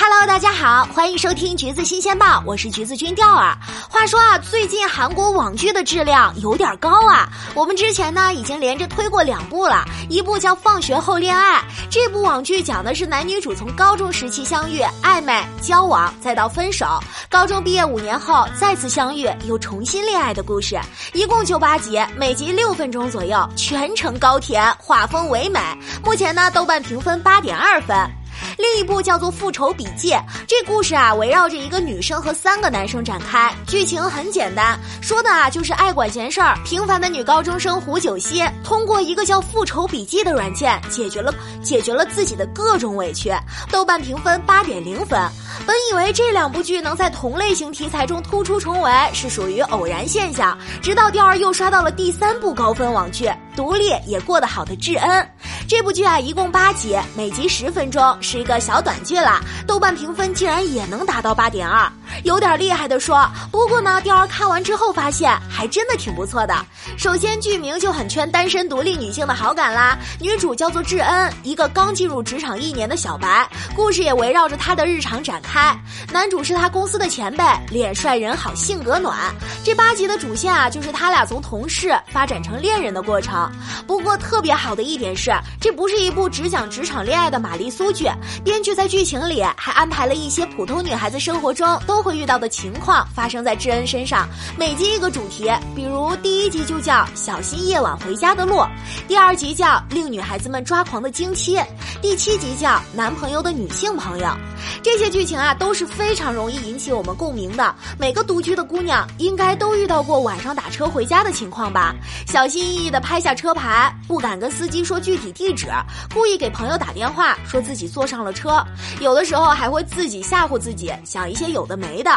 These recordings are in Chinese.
Hello，大家好，欢迎收听橘子新鲜报，我是橘子君钓儿。话说啊，最近韩国网剧的质量有点高啊。我们之前呢已经连着推过两部了，一部叫《放学后恋爱》，这部网剧讲的是男女主从高中时期相遇、暧昧、交往，再到分手，高中毕业五年后再次相遇，又重新恋爱的故事。一共就八集，每集六分钟左右，全程高甜，画风唯美。目前呢，豆瓣评分八点二分。另一部叫做《复仇笔记》，这故事啊围绕着一个女生和三个男生展开，剧情很简单，说的啊就是爱管闲事儿、平凡的女高中生胡九熙，通过一个叫《复仇笔记》的软件，解决了解决了自己的各种委屈。豆瓣评分八点零分。本以为这两部剧能在同类型题材中突出重围，是属于偶然现象，直到第二又刷到了第三部高分网剧《独立也过得好的智恩》。这部剧啊，一共八集，每集十分钟，是一个小短剧啦。豆瓣评分竟然也能达到八点二。有点厉害的说，不过呢，雕儿看完之后发现还真的挺不错的。首先剧名就很圈单身独立女性的好感啦，女主叫做智恩，一个刚进入职场一年的小白，故事也围绕着她的日常展开。男主是她公司的前辈，脸帅人好，性格暖。这八集的主线啊，就是他俩从同事发展成恋人的过程。不过特别好的一点是，这不是一部只讲职场恋爱的玛丽苏剧，编剧在剧情里还安排了一些普通女孩子生活中都。会会遇到的情况发生在智恩身上，每集一个主题，比如第一集就叫“小心夜晚回家的路”，第二集叫“令女孩子们抓狂的经期”，第七集叫“男朋友的女性朋友”。这些剧情啊都是非常容易引起我们共鸣的。每个独居的姑娘应该都遇到过晚上打车回家的情况吧？小心翼翼地拍下车牌，不敢跟司机说具体地址，故意给朋友打电话说自己坐上了车，有的时候还会自己吓唬自己，想一些有的没。的，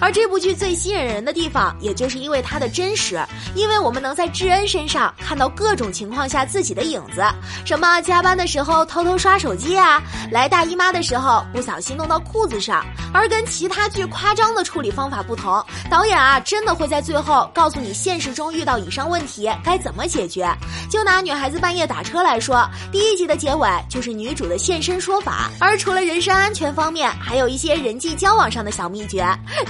而这部剧最吸引人的地方，也就是因为它的真实，因为我们能在智恩身上看到各种情况下自己的影子，什么加班的时候偷偷刷手机啊，来大姨妈的时候不小心弄到裤子上，而跟其他剧夸张的处理方法不同，导演啊真的会在最后告诉你现实中遇到以上问题该怎么解决。就拿女孩子半夜打车来说，第一集的结尾就是女主的现身说法，而除了人身安全方面，还有一些人际交往上的小秘诀。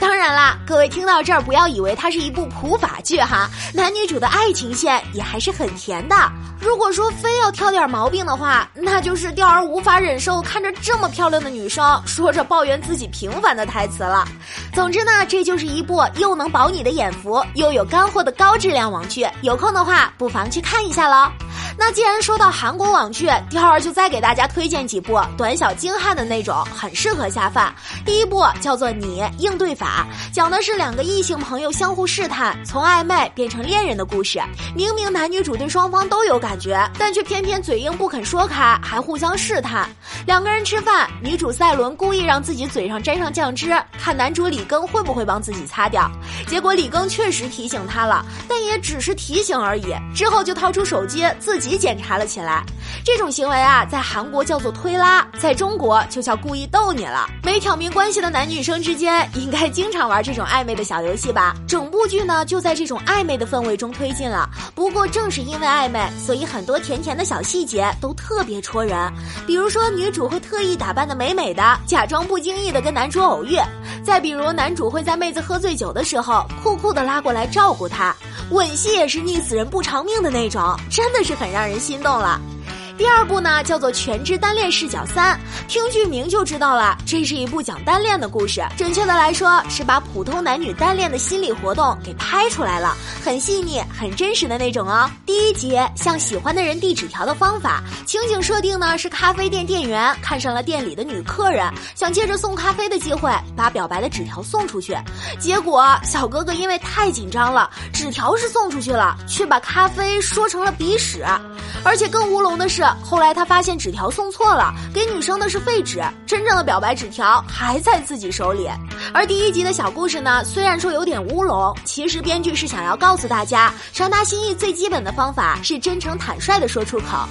当然啦，各位听到这儿不要以为它是一部普法剧哈，男女主的爱情线也还是很甜的。如果说非要挑点毛病的话，那就是钓儿无法忍受看着这么漂亮的女生说着抱怨自己平凡的台词了。总之呢，这就是一部又能饱你的眼福，又有干货的高质量网剧。有空的话，不妨去看一下喽。那既然说到韩国网剧，第二就再给大家推荐几部短小精悍的那种，很适合下饭。第一部叫做《你应对法》，讲的是两个异性朋友相互试探，从暧昧变成恋人的故事。明明男女主对双方都有感觉，但却偏偏嘴硬不肯说开，还互相试探。两个人吃饭，女主赛伦故意让自己嘴上沾上酱汁，看男主李庚会不会帮自己擦掉。结果李庚确实提醒她了，但也只是提醒而已。之后就掏出手机自。己检查了起来，这种行为啊，在韩国叫做推拉，在中国就叫故意逗你了。没挑明关系的男女生之间，应该经常玩这种暧昧的小游戏吧？整部剧呢，就在这种暧昧的氛围中推进了。不过正是因为暧昧，所以很多甜甜的小细节都特别戳人。比如说，女主会特意打扮的美美的，假装不经意的跟男主偶遇；再比如，男主会在妹子喝醉酒的时候，酷酷的拉过来照顾她。吻戏也是溺死人不偿命的那种，真的是很让人心动了。第二部呢，叫做《全职单恋视角三》，听剧名就知道了，这是一部讲单恋的故事。准确的来说，是把普通男女单恋的心理活动给拍出来了，很细腻、很真实的那种哦。第一集向喜欢的人递纸条的方法，情景设定呢是咖啡店店员看上了店里的女客人，想借着送咖啡的机会把表白的纸条送出去，结果小哥哥因为太紧张了，纸条是送出去了，却把咖啡说成了鼻屎。而且更乌龙的是后来他发现纸条送错了，给女生的是废纸，真正的表白纸条还在自己手里。而第一集的小故事呢，虽然说有点乌龙，其实编剧是想要告诉大家，传达心意最基本的方法是真诚坦率的说出口。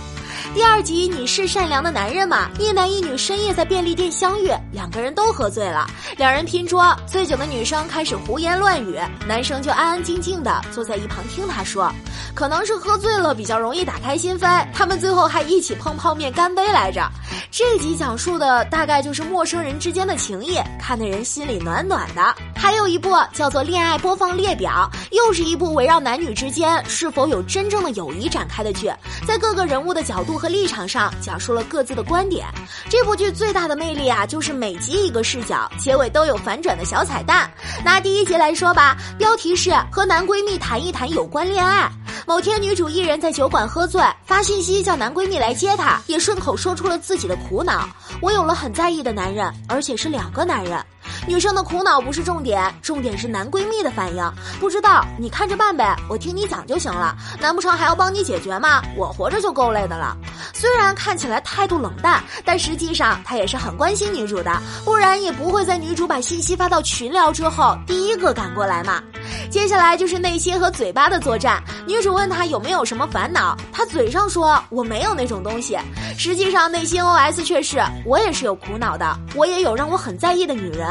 第二集你是善良的男人吗？一男一女深夜在便利店相遇，两个人都喝醉了，两人拼桌，醉酒的女生开始胡言乱语，男生就安安静静的坐在一旁听她说。可能是喝醉了比较容易打开心扉，他们最后还一起碰泡面干杯来着。这集讲述的大概就是陌生人之间的情谊，看得人心里暖暖的。还有一部叫做《恋爱播放列表》，又是一部围绕男女之间是否有真正的友谊展开的剧，在各个人物的角度和立场上讲述了各自的观点。这部剧最大的魅力啊，就是每集一个视角，结尾都有反转的小彩蛋。拿第一集来说吧，标题是和男闺蜜谈一谈有关恋爱。某天，女主一人在酒馆喝醉，发信息叫男闺蜜来接她，也顺口说出了自己的苦恼：我有了很在意的男人，而且是两个男人。女生的苦恼不是重点，重点是男闺蜜的反应。不知道，你看着办呗，我听你讲就行了。难不成还要帮你解决吗？我活着就够累的了。虽然看起来态度冷淡，但实际上他也是很关心女主的，不然也不会在女主把信息发到群聊之后，第一个赶过来嘛。接下来就是内心和嘴巴的作战。女主问他有没有什么烦恼，他嘴上说我没有那种东西，实际上内心 OS 却是我也是有苦恼的，我也有让我很在意的女人。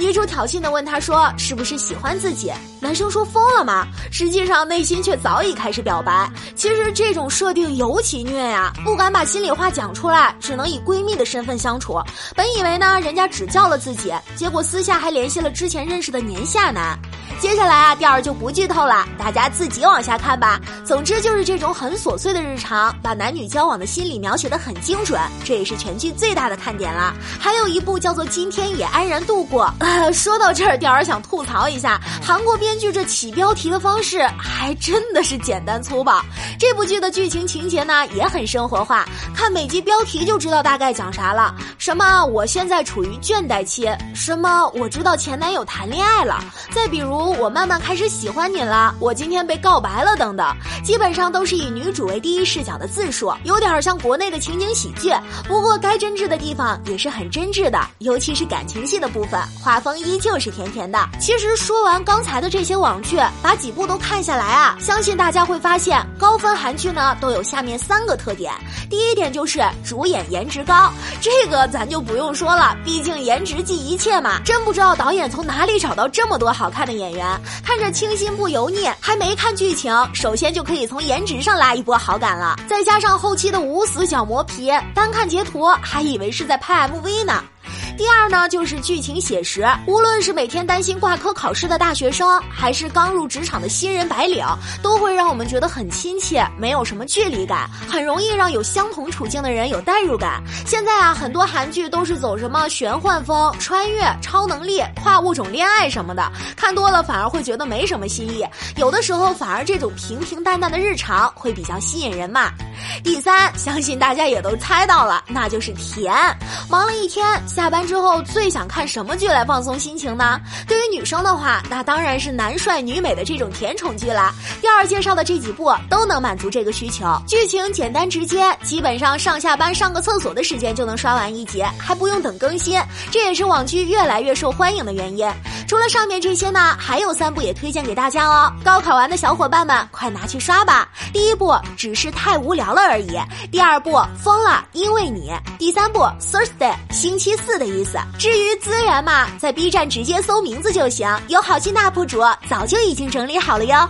女主挑衅的问他说是不是喜欢自己？男生说疯了吗？实际上内心却早已开始表白。其实这种设定尤其虐呀，不敢把心里话讲出来，只能以闺蜜的身份相处。本以为呢人家只叫了自己，结果私下还联系了之前认识的年下男。接下来啊，第二就不剧透了，大家自己往下看吧。总之就是这种很琐碎的日常，把男女交往的心理描写的很精准，这也是全剧最大的看点了。还有一部叫做《今天也安然度过》。说到这儿，吊儿想吐槽一下，韩国编剧这起标题的方式还真的是简单粗暴。这部剧的剧情情节呢也很生活化，看每集标题就知道大概讲啥了。什么我现在处于倦怠期，什么我知道前男友谈恋爱了，再比如。我慢慢开始喜欢你了，我今天被告白了，等等，基本上都是以女主为第一视角的自述，有点像国内的情景喜剧。不过该真挚的地方也是很真挚的，尤其是感情戏的部分，画风依旧是甜甜的。其实说完刚才的这些网剧，把几部都看下来啊，相信大家会发现，高分韩剧呢都有下面三个特点。第一点就是主演颜值高，这个咱就不用说了，毕竟颜值即一切嘛。真不知道导演从哪里找到这么多好看的演员。看着清新不油腻，还没看剧情，首先就可以从颜值上拉一波好感了。再加上后期的无死角磨皮，单看截图还以为是在拍 MV 呢。第二呢，就是剧情写实，无论是每天担心挂科考试的大学生，还是刚入职场的新人白领，都会让我们觉得很亲切，没有什么距离感，很容易让有相同处境的人有代入感。现在啊，很多韩剧都是走什么玄幻风、穿越、超能力、跨物种恋爱什么的，看多了反而会觉得没什么新意，有的时候反而这种平平淡淡的日常会比较吸引人嘛。第三，相信大家也都猜到了，那就是甜。忙了一天，下班。之后最想看什么剧来放松心情呢？对于女生的话，那当然是男帅女美的这种甜宠剧啦。第二介绍的这几部都能满足这个需求，剧情简单直接，基本上上下班上个厕所的时间就能刷完一集，还不用等更新。这也是网剧越来越受欢迎的原因。除了上面这些呢，还有三部也推荐给大家哦。高考完的小伙伴们，快拿去刷吧！第一部只是太无聊了而已，第二部疯了，因为你，第三部 Thursday 星期四的一。至于资源嘛，在 B 站直接搜名字就行，有好心大 UP 主早就已经整理好了哟。